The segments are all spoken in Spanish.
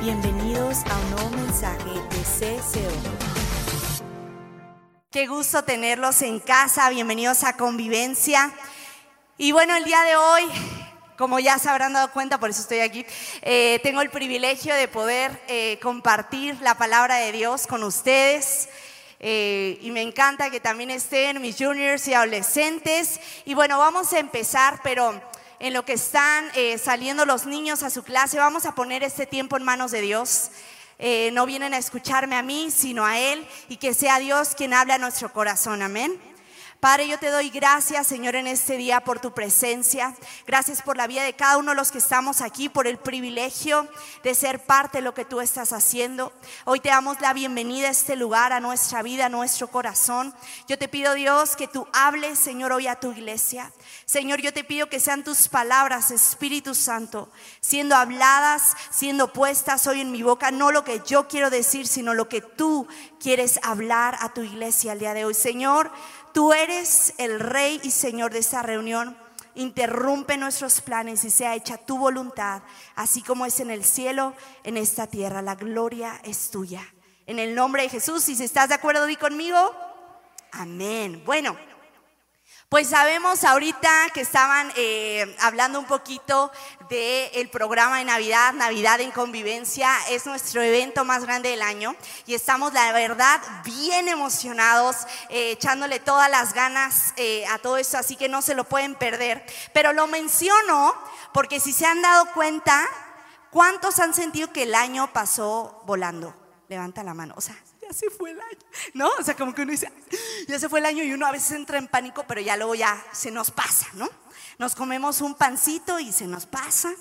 Bienvenidos a un nuevo mensaje de CCO. Qué gusto tenerlos en casa, bienvenidos a Convivencia. Y bueno, el día de hoy, como ya se habrán dado cuenta, por eso estoy aquí, eh, tengo el privilegio de poder eh, compartir la palabra de Dios con ustedes. Eh, y me encanta que también estén mis juniors y adolescentes. Y bueno, vamos a empezar, pero en lo que están eh, saliendo los niños a su clase, vamos a poner este tiempo en manos de Dios. Eh, no vienen a escucharme a mí, sino a Él, y que sea Dios quien habla a nuestro corazón. Amén. Padre, yo te doy gracias, Señor, en este día por tu presencia. Gracias por la vida de cada uno de los que estamos aquí, por el privilegio de ser parte de lo que tú estás haciendo. Hoy te damos la bienvenida a este lugar, a nuestra vida, a nuestro corazón. Yo te pido, Dios, que tú hables, Señor, hoy a tu iglesia. Señor, yo te pido que sean tus palabras, Espíritu Santo, siendo habladas, siendo puestas hoy en mi boca, no lo que yo quiero decir, sino lo que tú quieres hablar a tu iglesia el día de hoy. Señor, Tú eres el rey y señor de esta reunión. Interrumpe nuestros planes y sea hecha tu voluntad, así como es en el cielo, en esta tierra. La gloria es tuya. En el nombre de Jesús, si estás de acuerdo, di conmigo. Amén. Bueno. Pues sabemos ahorita que estaban eh, hablando un poquito del programa de Navidad, Navidad en Convivencia, es nuestro evento más grande del año y estamos, la verdad, bien emocionados, eh, echándole todas las ganas eh, a todo esto, así que no se lo pueden perder. Pero lo menciono porque si se han dado cuenta, ¿cuántos han sentido que el año pasó volando? Levanta la mano, o sea, ya se fue el año, ¿no? O sea, como que uno dice, ya se fue el año y uno a veces entra en pánico, pero ya luego ya se nos pasa, ¿no? Nos comemos un pancito y se nos pasa.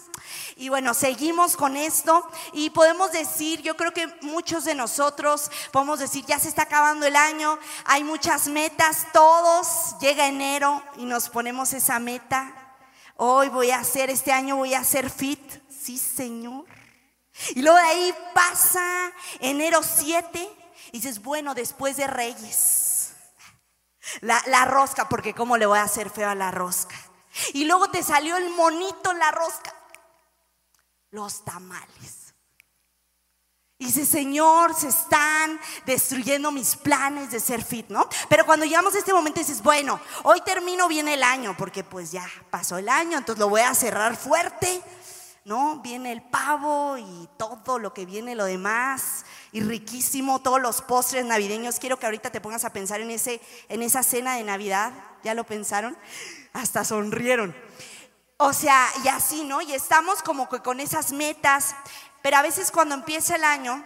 Y bueno, seguimos con esto y podemos decir, yo creo que muchos de nosotros podemos decir, ya se está acabando el año, hay muchas metas, todos, llega enero y nos ponemos esa meta. Hoy voy a hacer, este año voy a hacer fit. Sí, Señor. Y luego de ahí pasa enero 7 y dices, bueno, después de Reyes, la, la rosca, porque cómo le voy a hacer feo a la rosca. Y luego te salió el monito la rosca, los tamales. Y dice, Señor, se están destruyendo mis planes de ser fit, ¿no? Pero cuando llegamos a este momento dices, bueno, hoy termino bien el año, porque pues ya pasó el año, entonces lo voy a cerrar fuerte, ¿no? Viene el pavo y todo lo que viene, lo demás, y riquísimo, todos los postres navideños. Quiero que ahorita te pongas a pensar en, ese, en esa cena de Navidad, ¿ya lo pensaron? Hasta sonrieron. O sea, y así, ¿no? Y estamos como que con esas metas, pero a veces cuando empieza el año,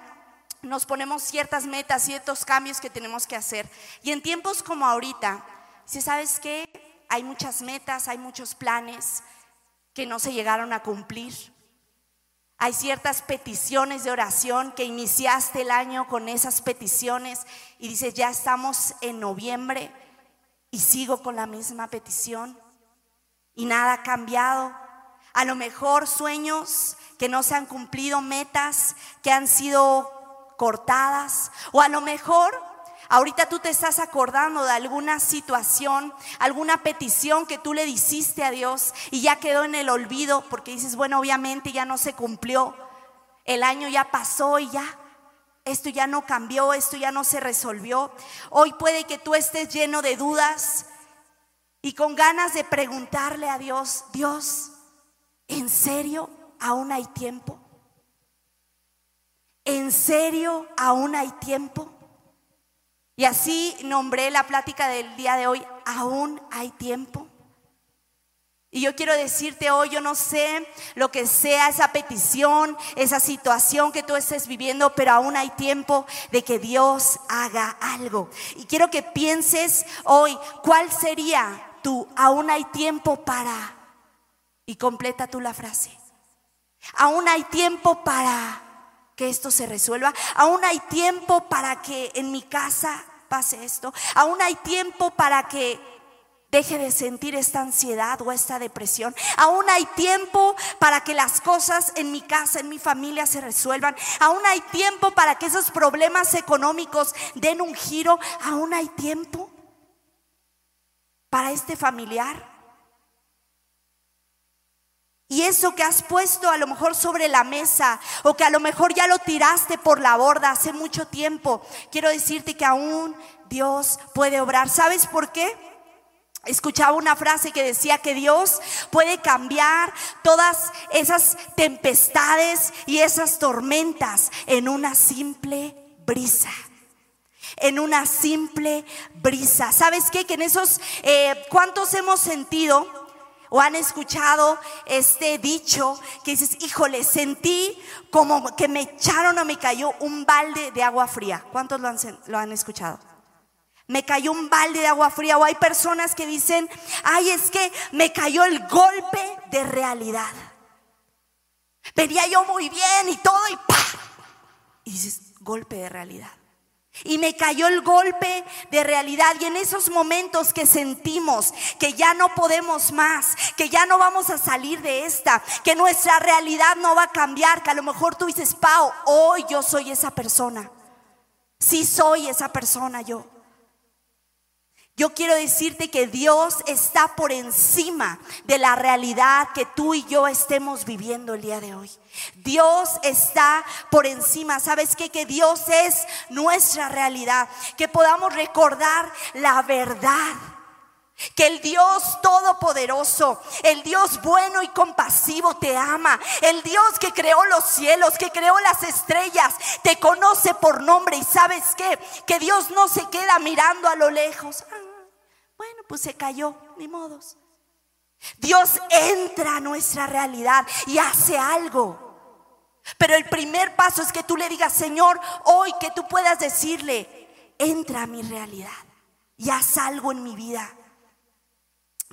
nos ponemos ciertas metas, ciertos cambios que tenemos que hacer. Y en tiempos como ahorita, si sabes qué, hay muchas metas, hay muchos planes que no se llegaron a cumplir. Hay ciertas peticiones de oración que iniciaste el año con esas peticiones y dices, ya estamos en noviembre y sigo con la misma petición y nada ha cambiado. A lo mejor sueños que no se han cumplido, metas que han sido cortadas o a lo mejor Ahorita tú te estás acordando de alguna situación, alguna petición que tú le hiciste a Dios y ya quedó en el olvido porque dices, bueno, obviamente ya no se cumplió, el año ya pasó y ya. Esto ya no cambió, esto ya no se resolvió. Hoy puede que tú estés lleno de dudas y con ganas de preguntarle a Dios, Dios, ¿en serio aún hay tiempo? ¿En serio aún hay tiempo? Y así nombré la plática del día de hoy, aún hay tiempo. Y yo quiero decirte hoy, yo no sé lo que sea esa petición, esa situación que tú estés viviendo, pero aún hay tiempo de que Dios haga algo. Y quiero que pienses hoy, ¿cuál sería tu, aún hay tiempo para, y completa tú la frase, aún hay tiempo para que esto se resuelva. Aún hay tiempo para que en mi casa pase esto. Aún hay tiempo para que deje de sentir esta ansiedad o esta depresión. Aún hay tiempo para que las cosas en mi casa, en mi familia se resuelvan. Aún hay tiempo para que esos problemas económicos den un giro. Aún hay tiempo para este familiar. Y eso que has puesto a lo mejor sobre la mesa o que a lo mejor ya lo tiraste por la borda hace mucho tiempo, quiero decirte que aún Dios puede obrar. ¿Sabes por qué? Escuchaba una frase que decía que Dios puede cambiar todas esas tempestades y esas tormentas en una simple brisa en una simple brisa. ¿Sabes qué? Que en esos, eh, ¿cuántos hemos sentido o han escuchado este dicho que dices, híjole, sentí como que me echaron o me cayó un balde de agua fría? ¿Cuántos lo han, escuchado? Me cayó un balde de agua fría. O hay personas que dicen, ay, es que me cayó el golpe de realidad. Venía yo muy bien y todo y ¡pa! Y dices, golpe de realidad. Y me cayó el golpe de realidad. Y en esos momentos que sentimos que ya no podemos más, que ya no vamos a salir de esta, que nuestra realidad no va a cambiar, que a lo mejor tú dices, Pau, hoy yo soy esa persona. Sí soy esa persona yo. Yo quiero decirte que Dios está por encima de la realidad que tú y yo estemos viviendo el día de hoy. Dios está por encima. ¿Sabes qué? Que Dios es nuestra realidad. Que podamos recordar la verdad. Que el Dios todopoderoso, el Dios bueno y compasivo te ama. El Dios que creó los cielos, que creó las estrellas, te conoce por nombre. Y sabes qué? Que Dios no se queda mirando a lo lejos. Bueno, pues se cayó, ni modos. Dios entra a nuestra realidad y hace algo. Pero el primer paso es que tú le digas, Señor, hoy que tú puedas decirle, entra a mi realidad y haz algo en mi vida.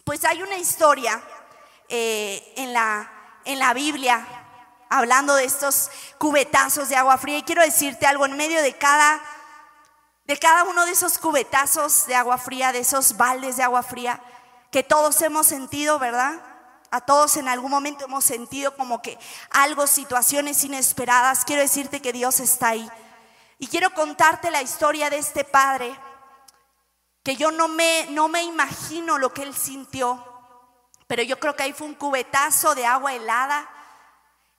Pues hay una historia eh, en, la, en la Biblia hablando de estos cubetazos de agua fría y quiero decirte algo en medio de cada de cada uno de esos cubetazos de agua fría, de esos baldes de agua fría que todos hemos sentido, ¿verdad? A todos en algún momento hemos sentido como que algo, situaciones inesperadas. Quiero decirte que Dios está ahí. Y quiero contarte la historia de este padre, que yo no me, no me imagino lo que él sintió, pero yo creo que ahí fue un cubetazo de agua helada.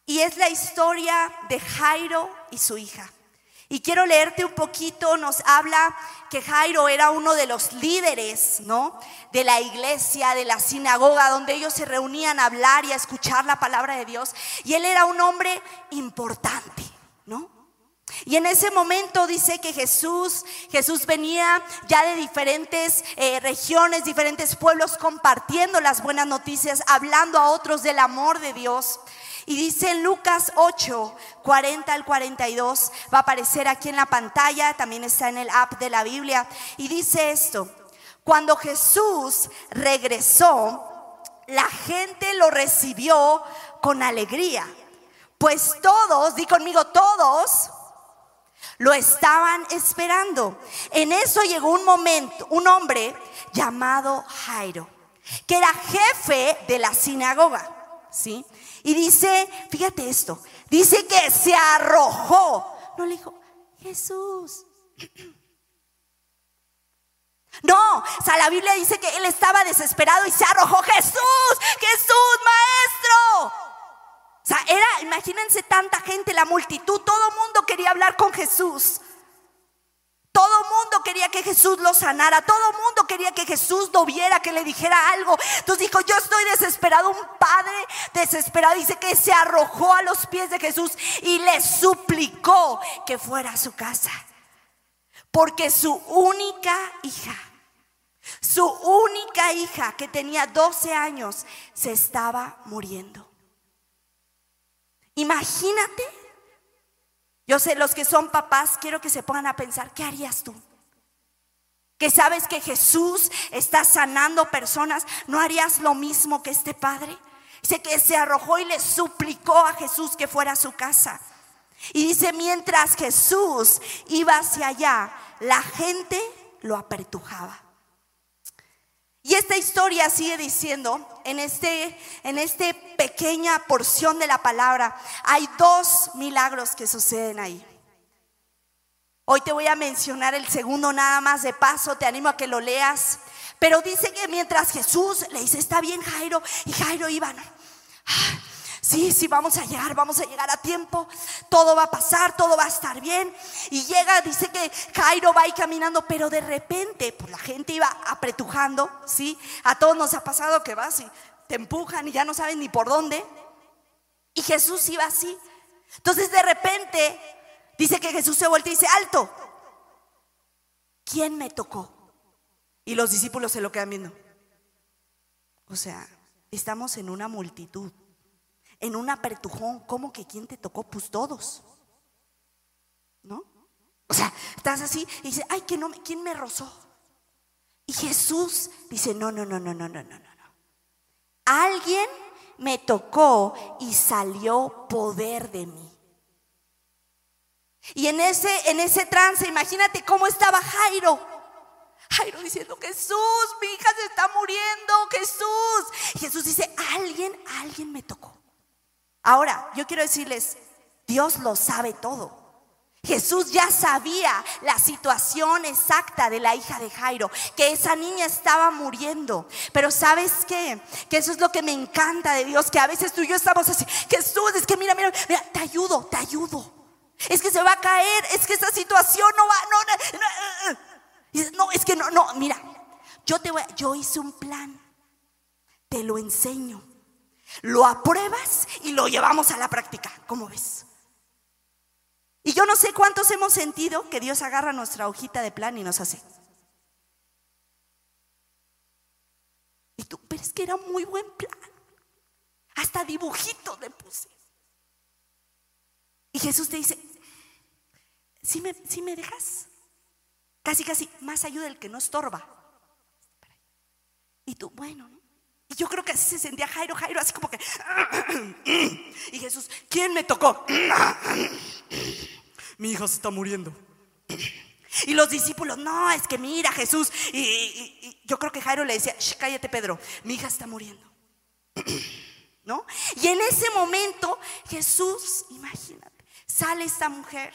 Y es la historia de Jairo y su hija. Y quiero leerte un poquito, nos habla que Jairo era uno de los líderes, ¿no? De la iglesia, de la sinagoga, donde ellos se reunían a hablar y a escuchar la palabra de Dios. Y él era un hombre importante, ¿no? Y en ese momento dice que Jesús, Jesús venía ya de diferentes eh, regiones, diferentes pueblos, compartiendo las buenas noticias, hablando a otros del amor de Dios. Y dice en Lucas 8, 40 al 42, va a aparecer aquí en la pantalla, también está en el app de la Biblia, y dice esto, cuando Jesús regresó, la gente lo recibió con alegría, pues todos, di conmigo todos, lo estaban esperando. En eso llegó un momento, un hombre llamado Jairo, que era jefe de la sinagoga, ¿sí? Y dice, fíjate esto, dice que se arrojó. No le dijo, Jesús. No, o sea, la Biblia dice que él estaba desesperado y se arrojó. Jesús, Jesús, maestro. O sea, era, imagínense tanta gente, la multitud, todo mundo quería hablar con Jesús. Todo mundo quería que Jesús lo sanara, todo mundo quería que Jesús lo viera, que le dijera algo. Entonces dijo, yo estoy desesperado, un padre desesperado dice que se arrojó a los pies de Jesús y le suplicó que fuera a su casa. Porque su única hija, su única hija que tenía 12 años, se estaba muriendo. Imagínate yo sé, los que son papás, quiero que se pongan a pensar, ¿qué harías tú? Que sabes que Jesús está sanando personas, ¿no harías lo mismo que este padre? Dice que se arrojó y le suplicó a Jesús que fuera a su casa. Y dice, mientras Jesús iba hacia allá, la gente lo apertujaba. Y esta historia sigue diciendo, en este en esta pequeña porción de la palabra, hay dos milagros que suceden ahí. Hoy te voy a mencionar el segundo nada más de paso, te animo a que lo leas. Pero dice que mientras Jesús le dice, está bien Jairo, y Jairo iba, Sí, sí, vamos a llegar, vamos a llegar a tiempo, todo va a pasar, todo va a estar bien. Y llega, dice que Jairo va ahí caminando, pero de repente, pues la gente iba apretujando, ¿sí? A todos nos ha pasado que vas y te empujan y ya no saben ni por dónde. Y Jesús iba así. Entonces de repente, dice que Jesús se voltea y dice, alto, ¿quién me tocó? Y los discípulos se lo quedan viendo. O sea, estamos en una multitud en un apertujón, ¿cómo que quién te tocó? Pues todos. ¿No? O sea, estás así y dices, ay, ¿quién me rozó? Y Jesús dice, no, no, no, no, no, no, no, no. Alguien me tocó y salió poder de mí. Y en ese, en ese trance, imagínate cómo estaba Jairo. Jairo diciendo, Jesús, mi hija se está muriendo, Jesús. Jesús dice, alguien, alguien me tocó. Ahora, yo quiero decirles, Dios lo sabe todo. Jesús ya sabía la situación exacta de la hija de Jairo, que esa niña estaba muriendo. Pero sabes qué? Que eso es lo que me encanta de Dios, que a veces tú y yo estamos así, Jesús, es que mira, mira, mira, te ayudo, te ayudo. Es que se va a caer, es que esa situación no va, no, no, no, no es que no, no, mira, yo te voy, yo hice un plan, te lo enseño. Lo apruebas y lo llevamos a la práctica. ¿Cómo ves? Y yo no sé cuántos hemos sentido que Dios agarra nuestra hojita de plan y nos hace. Y tú, pero es que era muy buen plan. Hasta dibujito le puse. Y Jesús te dice, si me, me dejas, casi, casi, más ayuda el que no estorba. Y tú, bueno, ¿no? Y yo creo que así se sentía Jairo, Jairo, así como que... Y Jesús, ¿quién me tocó? Mi hija se está muriendo. Y los discípulos, no, es que mira Jesús. Y, yo creo que Jairo le decía, cállate Pedro, mi hija está muriendo. ¿No? Y en ese momento Jesús, imagínate, sale esta mujer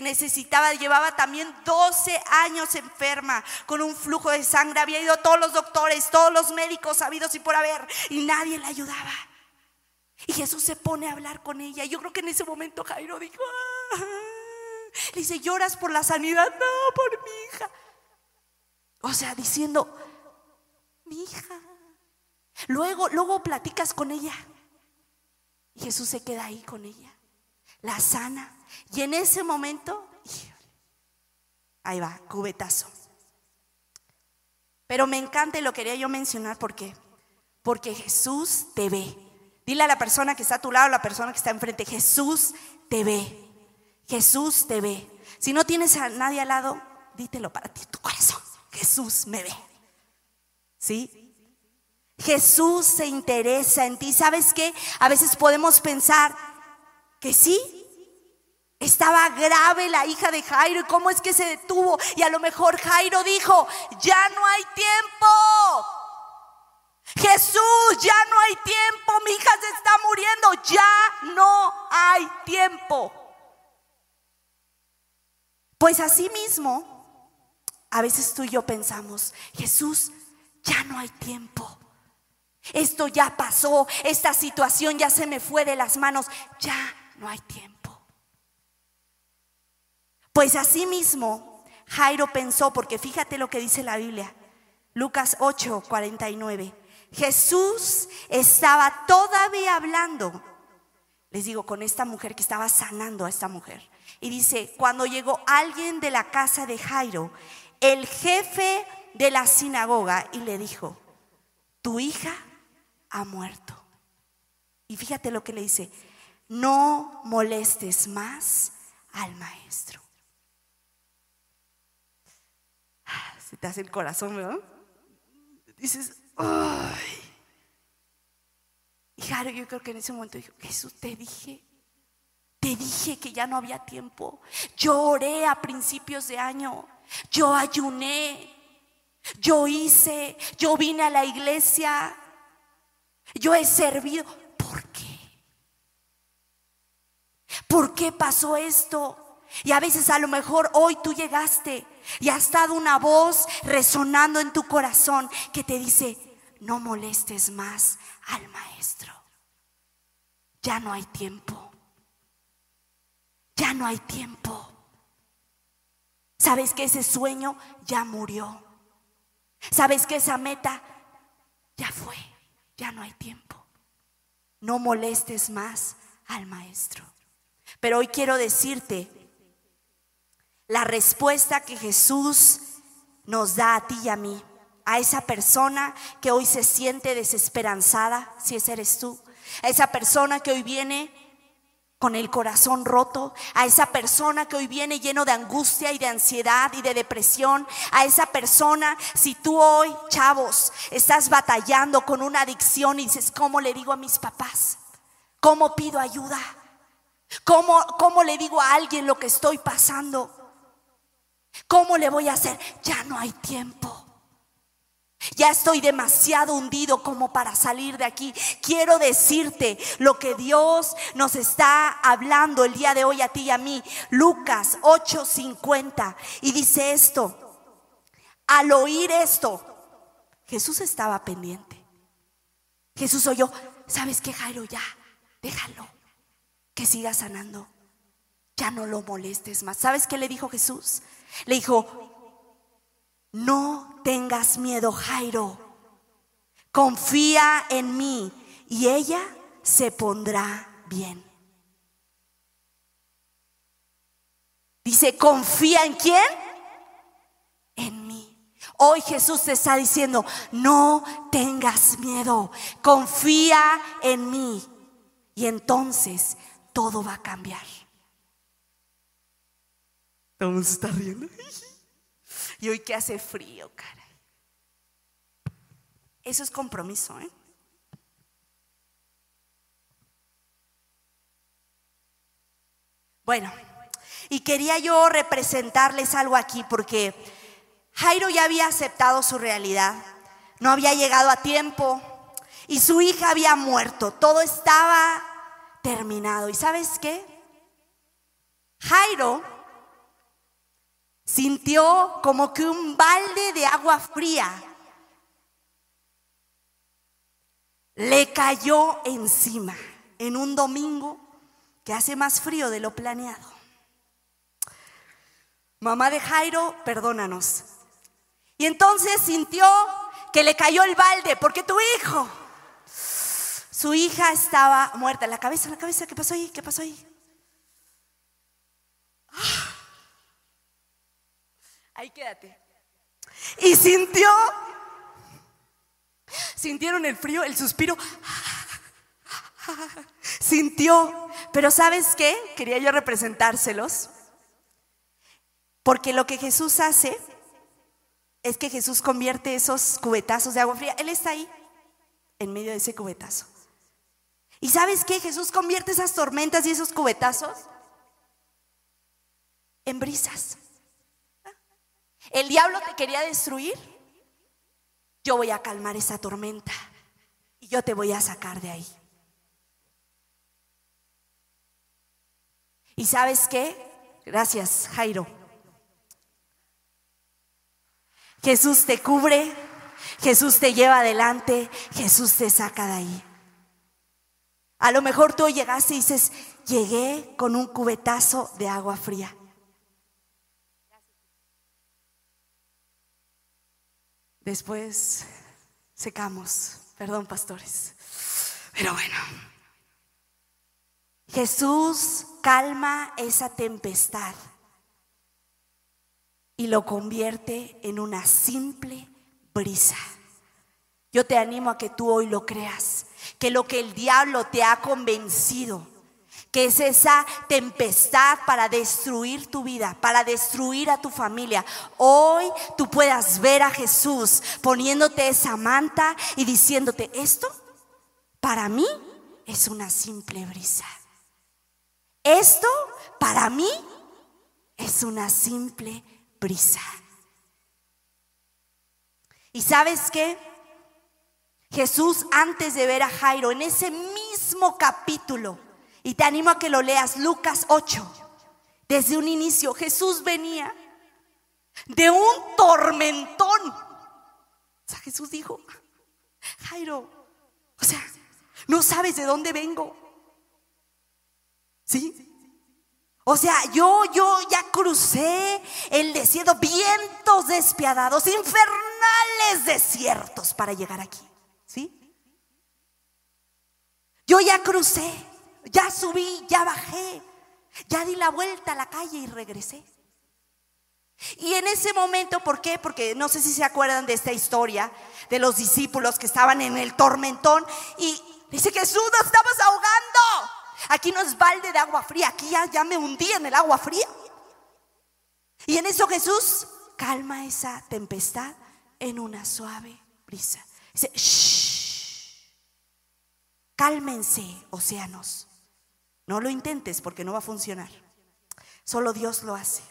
necesitaba, llevaba también 12 años enferma con un flujo de sangre, había ido todos los doctores, todos los médicos sabidos y por haber, y nadie la ayudaba. Y Jesús se pone a hablar con ella. Yo creo que en ese momento Jairo dijo, ah". le dice, lloras por la sanidad, no, por mi hija. O sea, diciendo, mi hija. Luego, luego platicas con ella. Y Jesús se queda ahí con ella, la sana. Y en ese momento, ahí va, cubetazo. Pero me encanta y lo quería yo mencionar porque porque Jesús te ve. Dile a la persona que está a tu lado, a la persona que está enfrente, Jesús te ve. Jesús te ve. Si no tienes a nadie al lado, dítelo para ti, tu corazón. Jesús me ve. ¿Sí? Jesús se interesa en ti. ¿Sabes qué? A veces podemos pensar que sí, estaba grave la hija de Jairo y cómo es que se detuvo. Y a lo mejor Jairo dijo, ya no hay tiempo. Jesús, ya no hay tiempo. Mi hija se está muriendo. Ya no hay tiempo. Pues así mismo, a veces tú y yo pensamos, Jesús, ya no hay tiempo. Esto ya pasó, esta situación ya se me fue de las manos, ya no hay tiempo. Pues así mismo Jairo pensó, porque fíjate lo que dice la Biblia, Lucas 8, 49. Jesús estaba todavía hablando, les digo, con esta mujer que estaba sanando a esta mujer. Y dice, cuando llegó alguien de la casa de Jairo, el jefe de la sinagoga, y le dijo, tu hija ha muerto. Y fíjate lo que le dice, no molestes más al maestro. Se te hace el corazón, ¿verdad? Dices, ay. Y yo creo que en ese momento dijo, Jesús, te dije, te dije que ya no había tiempo. Yo oré a principios de año, yo ayuné, yo hice, yo vine a la iglesia, yo he servido. ¿Por qué? ¿Por qué pasó esto? Y a veces a lo mejor hoy tú llegaste y ha estado una voz resonando en tu corazón que te dice, no molestes más al maestro. ya no hay tiempo. Ya no hay tiempo. ¿Sabes que ese sueño ya murió? ¿Sabes que esa meta ya fue? Ya no hay tiempo. No molestes más al maestro. Pero hoy quiero decirte la respuesta que Jesús nos da a ti y a mí, a esa persona que hoy se siente desesperanzada, si ese eres tú, a esa persona que hoy viene con el corazón roto, a esa persona que hoy viene lleno de angustia y de ansiedad y de depresión, a esa persona, si tú hoy, chavos, estás batallando con una adicción y dices, ¿cómo le digo a mis papás? ¿Cómo pido ayuda? ¿Cómo, cómo le digo a alguien lo que estoy pasando? ¿Cómo le voy a hacer? Ya no hay tiempo. Ya estoy demasiado hundido como para salir de aquí. Quiero decirte lo que Dios nos está hablando el día de hoy a ti y a mí. Lucas 8:50. Y dice esto. Al oír esto, Jesús estaba pendiente. Jesús oyó, ¿sabes qué, Jairo? Ya, déjalo, que siga sanando. Ya no lo molestes más. ¿Sabes qué le dijo Jesús? Le dijo, no tengas miedo, Jairo. Confía en mí y ella se pondrá bien. Dice, confía en quién? En mí. Hoy Jesús te está diciendo, no tengas miedo, confía en mí. Y entonces todo va a cambiar. Todo está riendo. Y hoy que hace frío, cara. Eso es compromiso, ¿eh? Bueno, y quería yo representarles algo aquí porque Jairo ya había aceptado su realidad, no había llegado a tiempo y su hija había muerto, todo estaba terminado. ¿Y sabes qué? Jairo sintió como que un balde de agua fría le cayó encima en un domingo que hace más frío de lo planeado. Mamá de Jairo, perdónanos. Y entonces sintió que le cayó el balde, porque tu hijo, su hija estaba muerta. La cabeza, la cabeza, ¿qué pasó ahí? ¿Qué pasó ahí? Ahí quédate. Y sintió, sintieron el frío, el suspiro. Sintió, pero ¿sabes qué? Quería yo representárselos. Porque lo que Jesús hace es que Jesús convierte esos cubetazos de agua fría. Él está ahí, en medio de ese cubetazo. ¿Y sabes qué? Jesús convierte esas tormentas y esos cubetazos en brisas. El diablo te quería destruir. Yo voy a calmar esa tormenta y yo te voy a sacar de ahí. ¿Y sabes qué? Gracias, Jairo. Jesús te cubre, Jesús te lleva adelante, Jesús te saca de ahí. A lo mejor tú llegaste y dices, llegué con un cubetazo de agua fría. Después secamos, perdón pastores. Pero bueno, Jesús calma esa tempestad y lo convierte en una simple brisa. Yo te animo a que tú hoy lo creas, que lo que el diablo te ha convencido que es esa tempestad para destruir tu vida, para destruir a tu familia. Hoy tú puedas ver a Jesús poniéndote esa manta y diciéndote, esto para mí es una simple brisa. Esto para mí es una simple brisa. ¿Y sabes qué? Jesús antes de ver a Jairo en ese mismo capítulo, y te animo a que lo leas, Lucas 8. Desde un inicio Jesús venía de un tormentón. O sea, Jesús dijo, Jairo, o sea, no sabes de dónde vengo. ¿Sí? O sea, yo, yo ya crucé el desierto, vientos despiadados, infernales desiertos para llegar aquí. ¿Sí? Yo ya crucé, ya subí, ya bajé, ya di la vuelta a la calle y regresé. Y en ese momento, ¿por qué? Porque no sé si se acuerdan de esta historia de los discípulos que estaban en el tormentón y dice Jesús, nos estamos ahogando. Aquí no es balde de agua fría, aquí ya, me hundí en el agua fría. Y en eso Jesús calma esa tempestad en una suave brisa. Dice, shh, cálmense, océanos. No lo intentes porque no va a funcionar. Solo Dios lo hace.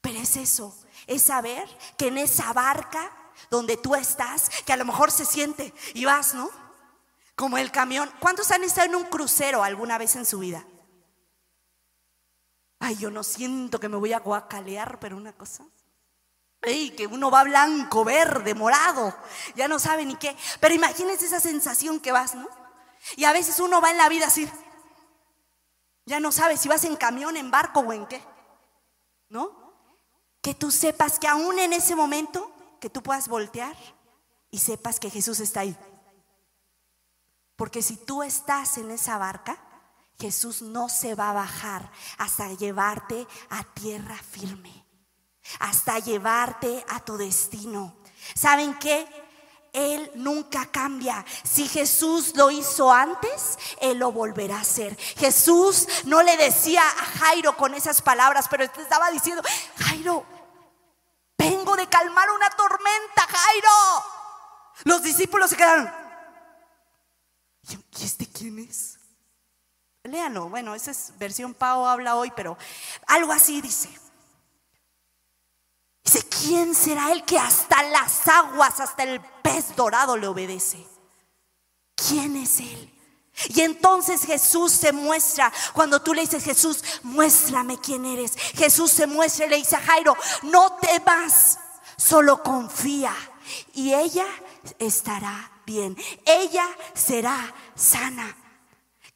Pero es eso, es saber que en esa barca donde tú estás, que a lo mejor se siente y vas, ¿no? Como el camión. ¿Cuántos han estado en un crucero alguna vez en su vida? Ay, yo no siento que me voy a guacalear, pero una cosa. Ey, que uno va blanco, verde, morado, ya no sabe ni qué. Pero imagínense esa sensación que vas, ¿no? Y a veces uno va en la vida así. Ya no sabe si vas en camión, en barco o en qué. ¿No? Que tú sepas que aún en ese momento, que tú puedas voltear y sepas que Jesús está ahí. Porque si tú estás en esa barca, Jesús no se va a bajar hasta llevarte a tierra firme, hasta llevarte a tu destino. ¿Saben qué? Él nunca cambia. Si Jesús lo hizo antes, Él lo volverá a hacer. Jesús no le decía a Jairo con esas palabras, pero estaba diciendo, Jairo, vengo de calmar una tormenta, Jairo. Los discípulos se quedaron, ¿Y este quién es? Léanlo, bueno, esa es versión Pau habla hoy, pero algo así dice. Dice, ¿quién será el que hasta las aguas, hasta el pez dorado le obedece? ¿Quién es él? Y entonces Jesús se muestra, cuando tú le dices, Jesús, muéstrame quién eres. Jesús se muestra y le dice a Jairo, no temas, solo confía. Y ella estará bien. Ella será sana.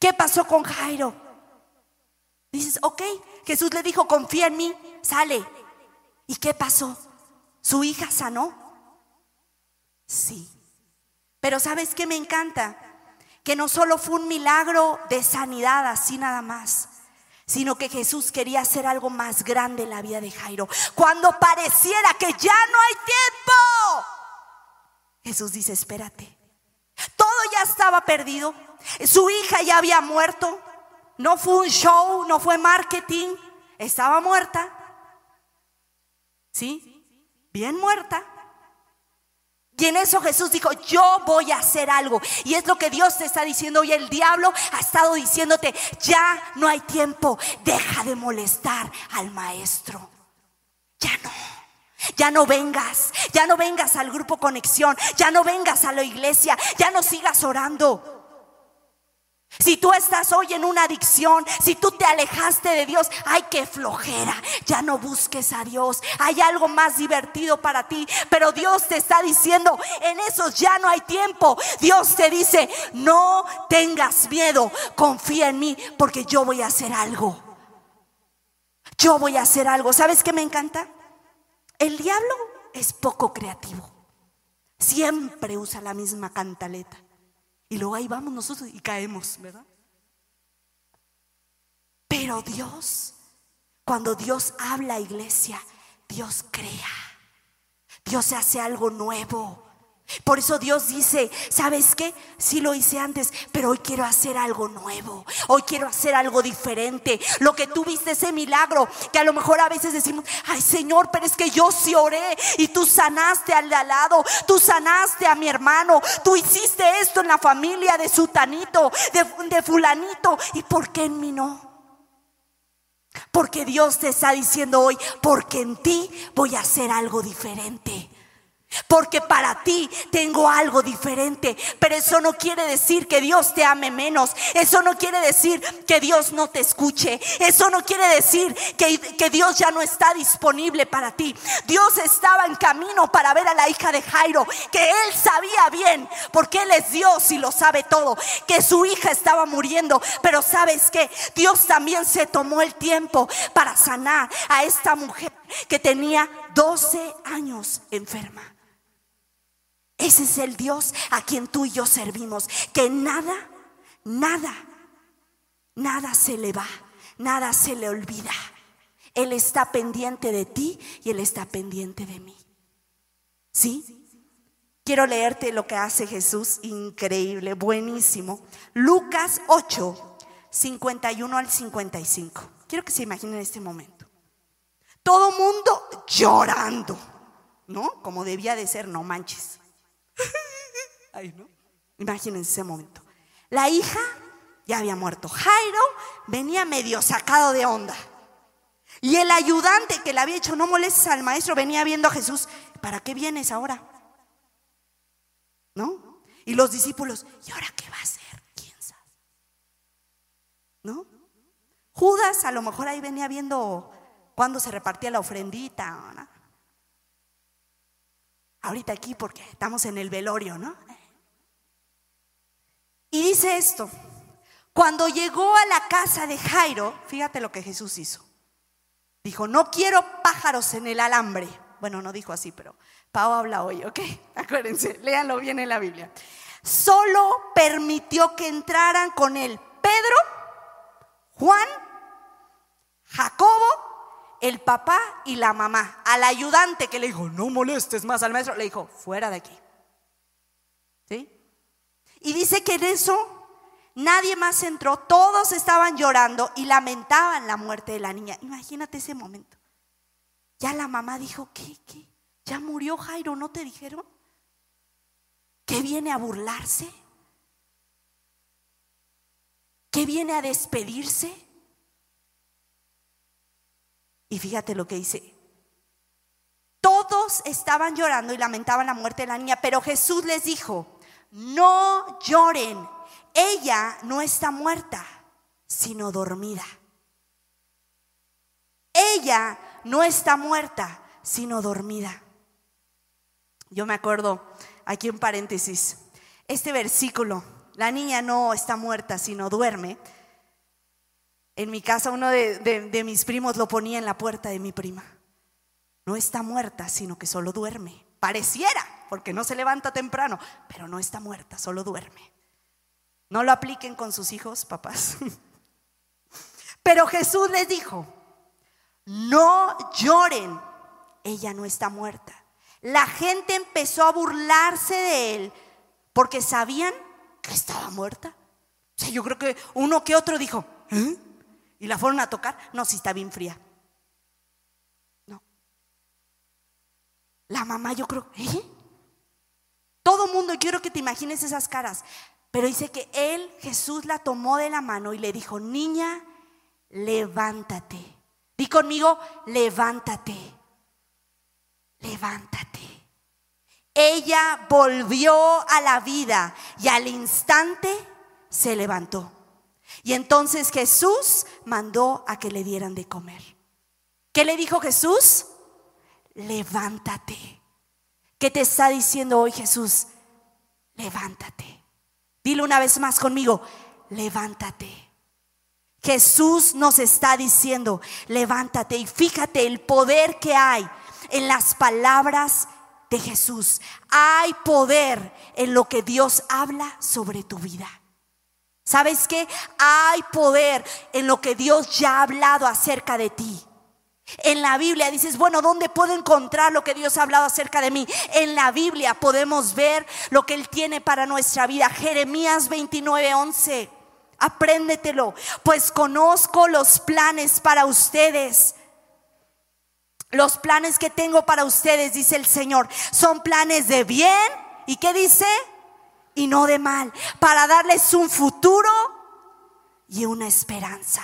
¿Qué pasó con Jairo? Dices, ok, Jesús le dijo, confía en mí, sale. ¿Y qué pasó? ¿Su hija sanó? Sí. Pero ¿sabes qué me encanta? Que no solo fue un milagro de sanidad, así nada más, sino que Jesús quería hacer algo más grande en la vida de Jairo. Cuando pareciera que ya no hay tiempo, Jesús dice, espérate, todo ya estaba perdido. Su hija ya había muerto. No fue un show, no fue marketing. Estaba muerta. ¿Sí? Bien muerta. Y en eso Jesús dijo, yo voy a hacer algo. Y es lo que Dios te está diciendo hoy. El diablo ha estado diciéndote, ya no hay tiempo. Deja de molestar al maestro. Ya no. Ya no vengas, ya no vengas al grupo conexión, ya no vengas a la iglesia, ya no sigas orando. Si tú estás hoy en una adicción, si tú te alejaste de Dios, ay, qué flojera, ya no busques a Dios. Hay algo más divertido para ti, pero Dios te está diciendo, en esos ya no hay tiempo. Dios te dice, no tengas miedo, confía en mí, porque yo voy a hacer algo. Yo voy a hacer algo. ¿Sabes qué me encanta? El diablo es poco creativo. Siempre usa la misma cantaleta. Y luego ahí vamos nosotros y caemos, ¿verdad? Pero Dios, cuando Dios habla iglesia, Dios crea. Dios hace algo nuevo. Por eso Dios dice, ¿sabes qué? Sí lo hice antes, pero hoy quiero hacer algo nuevo. Hoy quiero hacer algo diferente. Lo que tú viste, ese milagro, que a lo mejor a veces decimos, ay Señor, pero es que yo sí oré y tú sanaste al de lado, tú sanaste a mi hermano, tú hiciste esto en la familia de sutanito, de, de fulanito, ¿y por qué en mí no? Porque Dios te está diciendo hoy, porque en ti voy a hacer algo diferente. Porque para ti tengo algo diferente. Pero eso no quiere decir que Dios te ame menos. Eso no quiere decir que Dios no te escuche. Eso no quiere decir que, Dios ya no está disponible para ti. Dios estaba en camino para ver a la hija de Jairo. Que él sabía bien. Porque él es Dios y lo sabe todo. Que su hija estaba muriendo. Pero sabes que Dios también se tomó el tiempo para sanar a esta mujer que tenía 12 años enferma. Ese es el Dios a quien tú y yo servimos. Que nada, nada, nada se le va, nada se le olvida. Él está pendiente de ti y Él está pendiente de mí. ¿Sí? Quiero leerte lo que hace Jesús, increíble, buenísimo. Lucas 8, 51 al 55. Quiero que se imaginen este momento. Todo mundo llorando, ¿no? Como debía de ser, no manches. ¿No? Imagínense ese momento. La hija ya había muerto. Jairo venía medio sacado de onda. Y el ayudante que le había hecho no molestes al maestro venía viendo a Jesús. ¿Para qué vienes ahora? ¿No? Y los discípulos, ¿y ahora qué va a hacer? ¿Quién sabe? ¿No? Judas a lo mejor ahí venía viendo cuándo se repartía la ofrendita. ¿no? Ahorita aquí porque estamos en el velorio, ¿no? Y dice esto, cuando llegó a la casa de Jairo, fíjate lo que Jesús hizo. Dijo, no quiero pájaros en el alambre. Bueno, no dijo así, pero Pau habla hoy, ¿ok? Acuérdense, léanlo bien en la Biblia. Solo permitió que entraran con él Pedro, Juan, Jacobo el papá y la mamá. Al ayudante que le dijo, no molestes más al maestro, le dijo, fuera de aquí. ¿Sí? Y dice que en eso nadie más entró, todos estaban llorando y lamentaban la muerte de la niña. Imagínate ese momento. Ya la mamá dijo, ¿qué? ¿Qué? ¿Ya murió Jairo? ¿No te dijeron? ¿Que viene a burlarse? ¿Que viene a despedirse? Y fíjate lo que dice. Todos estaban llorando y lamentaban la muerte de la niña, pero Jesús les dijo, no lloren, ella no está muerta, sino dormida. Ella no está muerta, sino dormida. Yo me acuerdo, aquí en paréntesis, este versículo, la niña no está muerta, sino duerme en mi casa uno de, mis primos lo ponía en la puerta de mi prima. No está muerta, sino que solo duerme. Pareciera, porque no se levanta temprano, pero no está muerta, solo duerme. No lo apliquen con sus hijos, papás. Pero Jesús les dijo, no lloren, ella no está muerta. La gente empezó a burlarse de él porque sabían que estaba muerta. Yo creo que uno que otro dijo, ¿eh? ¿Y la fueron a tocar? No, si está bien fría. No. La mamá yo creo, ¿eh? Todo mundo, quiero que te imagines esas caras. Pero dice que él, Jesús, la tomó de la mano y le dijo, niña, levántate. Di conmigo, levántate. Levántate. Ella volvió a la vida y al instante se levantó. Y entonces Jesús mandó a que le dieran de comer. ¿Qué le dijo Jesús? Levántate. ¿Qué te está diciendo hoy Jesús? Levántate. Dilo una vez más conmigo, levántate. Jesús nos está diciendo, levántate y fíjate el poder que hay en las palabras de Jesús. Hay poder en lo que Dios habla sobre tu vida. ¿Sabes qué? Hay poder en lo que Dios ya ha hablado acerca de ti. En la Biblia dices, bueno, ¿dónde puedo encontrar lo que Dios ha hablado acerca de mí? En la Biblia podemos ver lo que Él tiene para nuestra vida. Jeremías 29, 11. Apréndetelo, pues conozco los planes para ustedes. Los planes que tengo para ustedes, dice el Señor, son planes de bien. ¿Y qué dice? Y no de mal, para darles un futuro y una esperanza.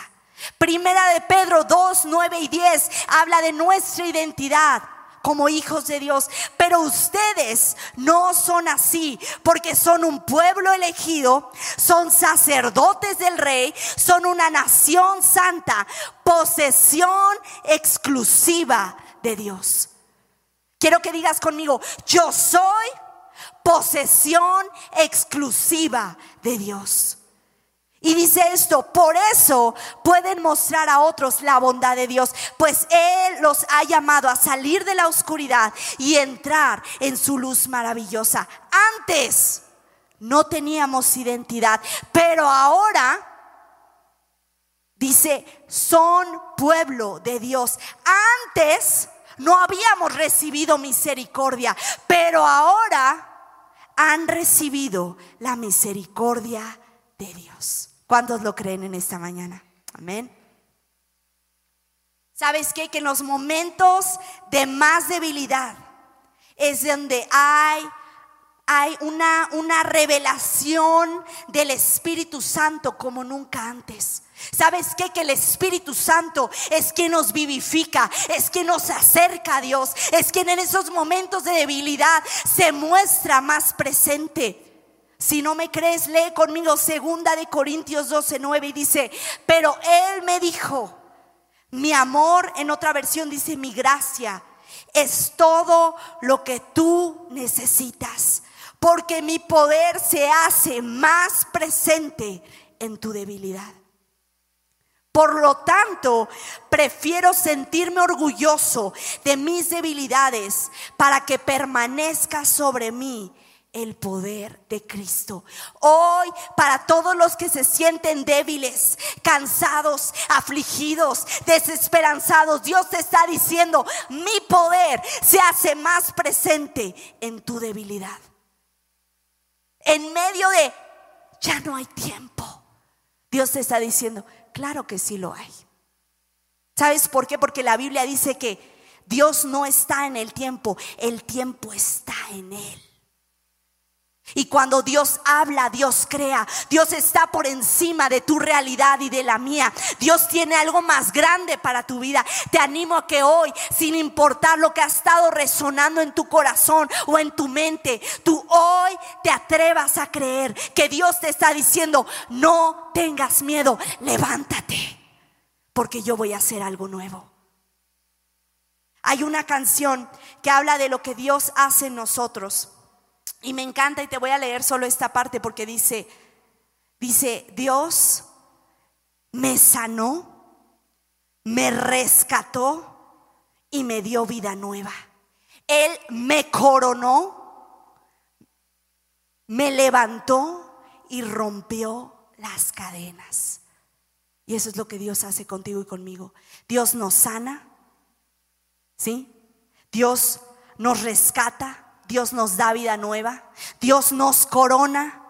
Primera de Pedro 2, 9 y 10 habla de nuestra identidad como hijos de Dios. Pero ustedes no son así, porque son un pueblo elegido, son sacerdotes del rey, son una nación santa, posesión exclusiva de Dios. Quiero que digas conmigo, yo soy posesión exclusiva de Dios. Y dice esto, por eso pueden mostrar a otros la bondad de Dios, pues Él los ha llamado a salir de la oscuridad y entrar en su luz maravillosa. Antes no teníamos identidad, pero ahora dice, son pueblo de Dios. Antes no habíamos recibido misericordia, pero ahora han recibido la misericordia de Dios. ¿Cuántos lo creen en esta mañana? Amén. ¿Sabes? Que en los momentos de más debilidad es donde hay hay una, una revelación del Espíritu Santo como nunca antes. ¿Sabes qué? Que el Espíritu Santo es quien nos vivifica, es quien nos acerca a Dios, es quien en esos momentos de debilidad se muestra más presente. Si no me crees, lee conmigo segunda de Corintios 12, 9 y dice, pero Él me dijo, mi amor, en otra versión dice, mi gracia, es todo lo que tú necesitas, porque mi poder se hace más presente en tu debilidad. Por lo tanto, prefiero sentirme orgulloso de mis debilidades para que permanezca sobre mí el poder de Cristo. Hoy, para todos los que se sienten débiles, cansados, afligidos, desesperanzados, Dios te está diciendo, mi poder se hace más presente en tu debilidad. En medio de, ya no hay tiempo. Dios te está diciendo, Claro que sí lo hay. ¿Sabes por qué? Porque la Biblia dice que Dios no está en el tiempo, el tiempo está en Él. Y cuando Dios habla, Dios crea. Dios está por encima de tu realidad y de la mía. Dios tiene algo más grande para tu vida. Te animo a que hoy, sin importar lo que ha estado resonando en tu corazón o en tu mente, tú hoy te atrevas a creer que Dios te está diciendo, no tengas miedo, levántate, porque yo voy a hacer algo nuevo. Hay una canción que habla de lo que Dios hace en nosotros. Y me encanta y te voy a leer solo esta parte porque dice, dice, Dios me sanó, me rescató y me dio vida nueva. Él me coronó, me levantó y rompió las cadenas. Y eso es lo que Dios hace contigo y conmigo. Dios nos sana, ¿sí? Dios nos rescata, Dios nos da vida nueva, Dios nos corona,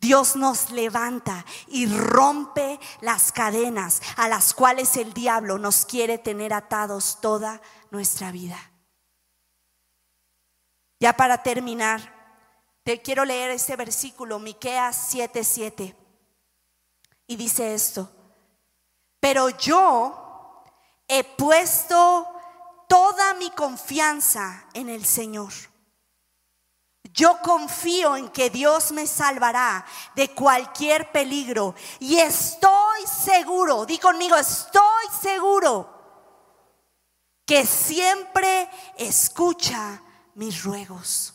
Dios nos levanta y rompe las cadenas a las cuales el diablo nos quiere tener atados toda nuestra vida. Ya para terminar, te quiero leer este versículo, Miqueas 7:7. Y dice esto: Pero yo he puesto toda mi confianza en el Señor. Yo confío en que Dios me salvará de cualquier peligro y estoy seguro, di conmigo, estoy seguro que siempre escucha mis ruegos.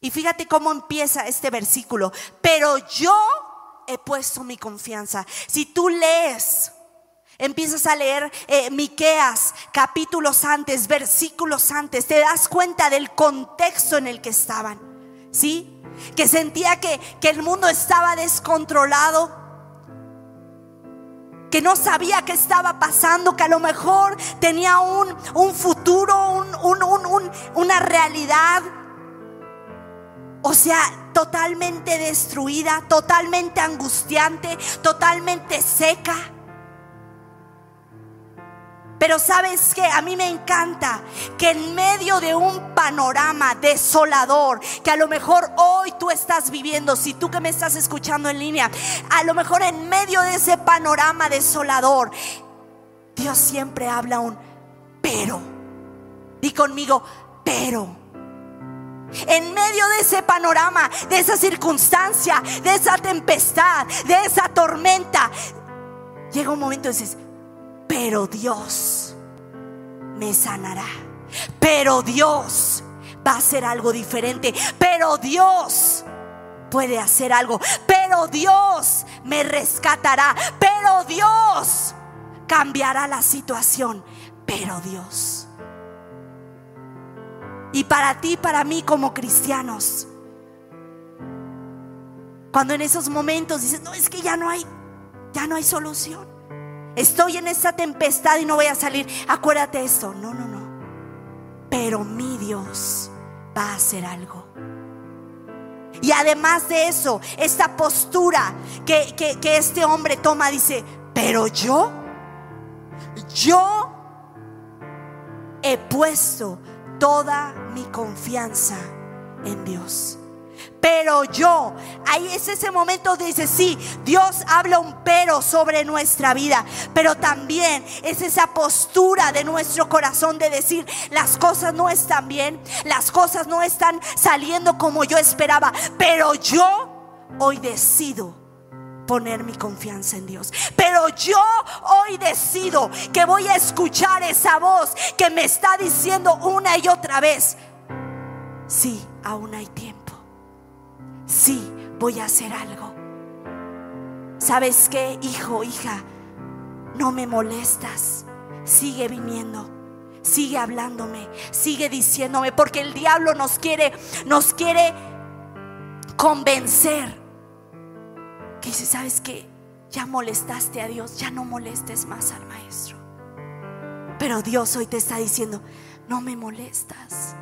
Y fíjate cómo empieza este versículo, pero yo he puesto mi confianza. Si tú lees Empiezas a leer eh, Miqueas capítulos antes, versículos antes, te das cuenta del contexto en el que estaban. ¿Sí? Que sentía que, el mundo estaba descontrolado, que no sabía qué estaba pasando, que a lo mejor tenía un, futuro, una realidad, o sea, totalmente destruida, totalmente angustiante, totalmente seca. Pero sabes que a mí me encanta que en medio de un panorama desolador, que a lo mejor hoy tú estás viviendo, si tú que me estás escuchando en línea, a lo mejor en medio de ese panorama desolador, Dios siempre habla un, pero. Di conmigo, pero. En medio de ese panorama, de esa circunstancia, de esa tempestad, de esa tormenta, llega un momento y dices, pero Dios me sanará. Pero Dios va a hacer algo diferente. Pero Dios puede hacer algo. Pero Dios me rescatará. Pero Dios cambiará la situación. Pero Dios. Y para ti, para mí como cristianos, cuando en esos momentos dices, no, es que ya no hay, ya no hay solución. Estoy en esta tempestad y no voy a salir. Acuérdate esto. No, no, no. Pero mi Dios va a hacer algo. Y además de eso, esta postura que, que este hombre toma, dice, pero yo, yo he puesto toda mi confianza en Dios. Pero yo, ahí es ese momento dice, sí, Dios habla un pero sobre nuestra vida, pero también es esa postura de nuestro corazón de decir, las cosas no están bien, las cosas no están saliendo como yo esperaba, pero yo hoy decido poner mi confianza en Dios. Pero yo hoy decido que voy a escuchar esa voz que me está diciendo una y otra vez, sí, aún hay tiempo. Sí, voy a hacer algo. ¿Sabes qué, hijo, hija? No me molestas. Sigue viniendo. Sigue hablándome, sigue diciéndome, porque el diablo nos quiere, nos quiere convencer que dice, ¿sabes qué? Ya molestaste a Dios, ya no molestes más al maestro. Pero Dios hoy te está diciendo, no me molestas.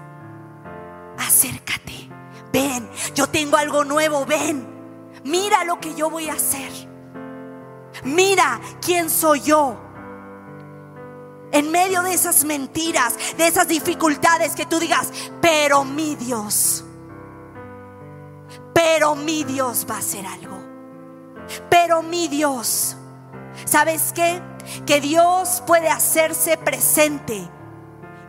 Acércate, ven, yo tengo algo nuevo, ven. Mira lo que yo voy a hacer. Mira quién soy yo. En medio de esas mentiras, de esas dificultades que tú digas, pero mi Dios, pero mi Dios va a hacer algo. Pero mi Dios, ¿sabes qué? Que Dios puede hacerse presente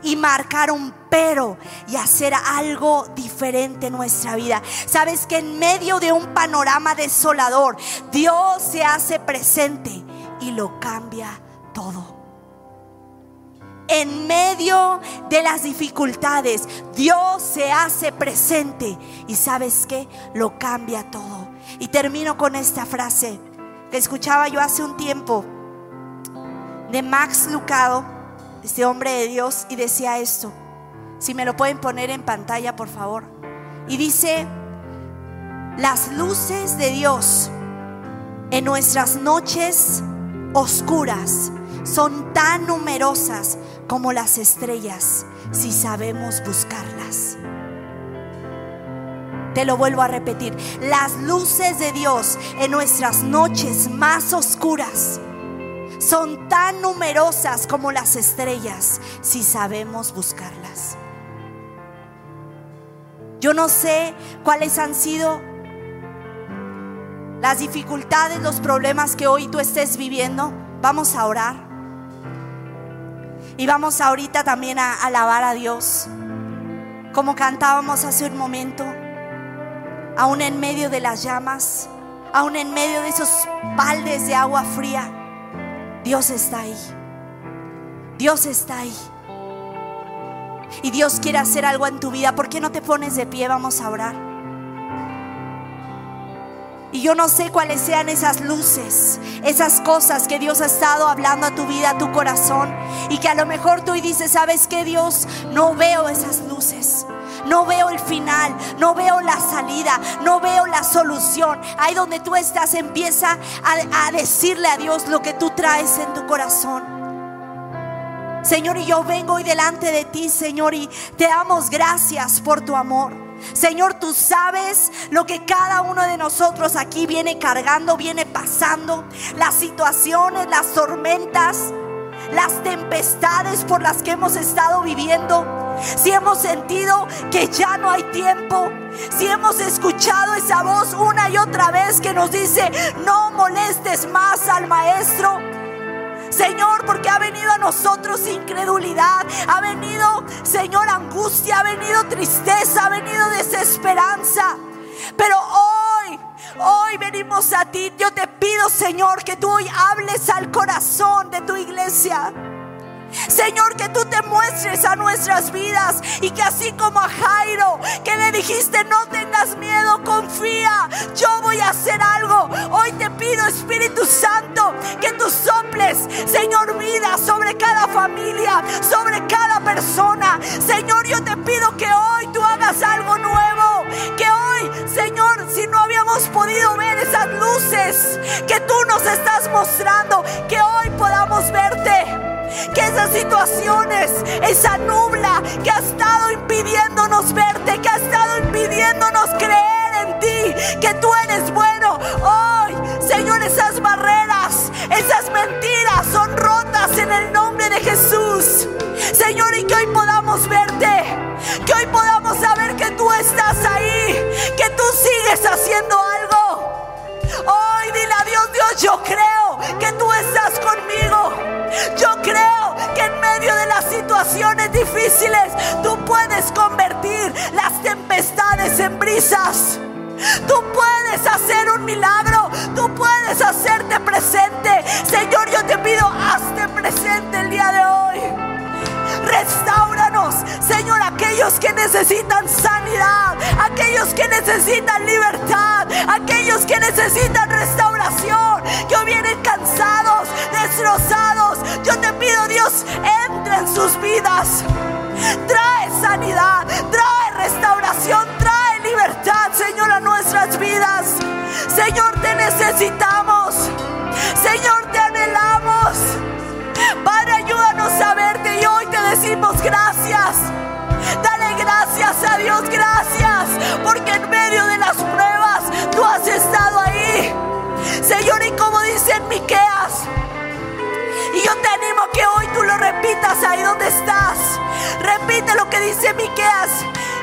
y marcar un pero y hacer algo diferente en nuestra vida. Sabes que en medio de un panorama desolador, Dios se hace presente y lo cambia todo. En medio de las dificultades, Dios se hace presente y sabes que lo cambia todo. Y termino con esta frase que escuchaba yo hace un tiempo de Max Lucado, este hombre de Dios, y decía esto. Si me lo pueden poner en pantalla, por favor. Y dice, las luces de Dios en nuestras noches oscuras son tan numerosas como las estrellas si sabemos buscarlas. Te lo vuelvo a repetir. Las luces de Dios en nuestras noches más oscuras son tan numerosas como las estrellas si sabemos buscarlas. Yo no sé cuáles han sido las dificultades, los problemas que hoy tú estés viviendo. Vamos a orar. Y vamos ahorita también a alabar a Dios. Como cantábamos hace un momento aún en medio de las llamas, aún en medio de esos baldes de agua fría, Dios está ahí. Dios está ahí. Y Dios quiere hacer algo en tu vida. ¿Por qué no te pones de pie? Vamos a orar. Y yo no sé cuáles sean esas luces, esas cosas que Dios ha estado hablando a tu vida, a tu corazón. Y que a lo mejor tú dices, ¿sabes qué Dios? No veo esas luces. No veo el final, no veo la salida, no veo la solución. Ahí donde tú estás, empieza a, decirle a Dios lo que tú traes en tu corazón. Señor, y yo vengo hoy delante de ti, Señor, y te damos gracias por tu amor. Señor, tú sabes lo que cada uno de nosotros aquí viene cargando, viene pasando, las situaciones, las tormentas, las tempestades por las que hemos estado viviendo si hemos sentido que ya no hay tiempo, si hemos escuchado esa voz una y otra vez que nos dice, no molestes más al maestro. Señor, porque ha venido a nosotros incredulidad, ha venido, Señor, angustia, ha venido tristeza, ha venido desesperanza. Pero hoy, hoy venimos a ti. Yo te pido, Señor, que tú hoy hables al corazón de tu iglesia. Señor, que tú te muestres a nuestras vidas y que así como a Jairo, que le dijiste, no tengas miedo, confía, yo voy a hacer algo. Hoy te pido, Espíritu Santo, que tú soples, Señor, vida sobre cada familia, sobre cada persona. Señor, yo te pido que hoy tú hagas algo nuevo, que hoy, Señor, si no habíamos podido ver esas luces que tú nos estás mostrando, que hoy podamos esas situaciones, esa nubla que ha estado impidiéndonos verte, que ha estado impidiéndonos creer en ti, que tú eres bueno. Hoy, Señor, esas barreras, esas mentiras son rotas en el nombre de Jesús. Señor, y que hoy podamos verte, que hoy podamos saber que tú estás ahí, que tú sigues haciendo algo. Hoy dile a Dios, Dios, yo creo que tú estás conmigo. Yo creo que en medio de las situaciones difíciles tú puedes convertir las tempestades en brisas. Tú puedes hacer un milagro. Tú puedes hacerte presente. Señor, yo te pido, hazte presente el día de hoy. Restauranos, Señor, aquellos que necesitan sanidad, aquellos que necesitan libertad, aquellos que necesitan restauración, que vienen cansados, destrozados. Yo te pido, Dios, entra en sus vidas. Trae sanidad, trae restauración, trae libertad, Señor, a nuestras vidas. Señor, te necesitamos. Señor, te anhelamos. Padre, ayúdanos a verte y hoy te decimos gracias. Dale gracias a Dios, gracias, porque en medio de las pruebas tú has estado ahí. Señor, y como dice en Miqueas, y yo te animo que hoy tú lo repitas ahí donde estás. Repite lo que dice Miqueas.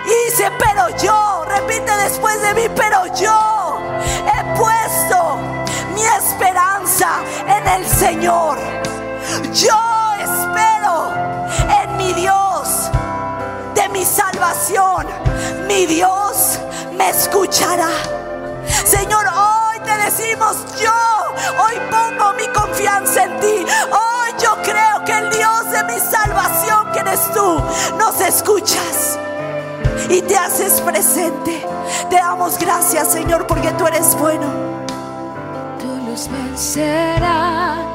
Y dice, pero yo, repite después de mí, pero yo he puesto mi esperanza en el Señor. Yo espero en mi Dios de mi salvación. Mi Dios me escuchará. Señor, hoy te decimos, yo hoy pongo mi confianza en ti. Hoy yo creo que el Dios de mi salvación, que eres tú, nos escuchas y te haces presente. Te damos gracias, Señor, porque tú eres bueno. Tu luz vencerá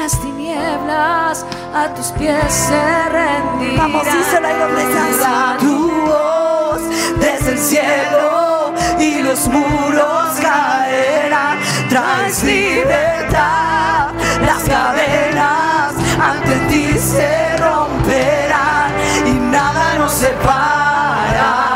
las tinieblas a tus pies se rendirán. Vamos, díselo ahí Tu voz desde el cielo y los muros caerán. Traes libertad, las cadenas ante ti se romperán y nada nos separa.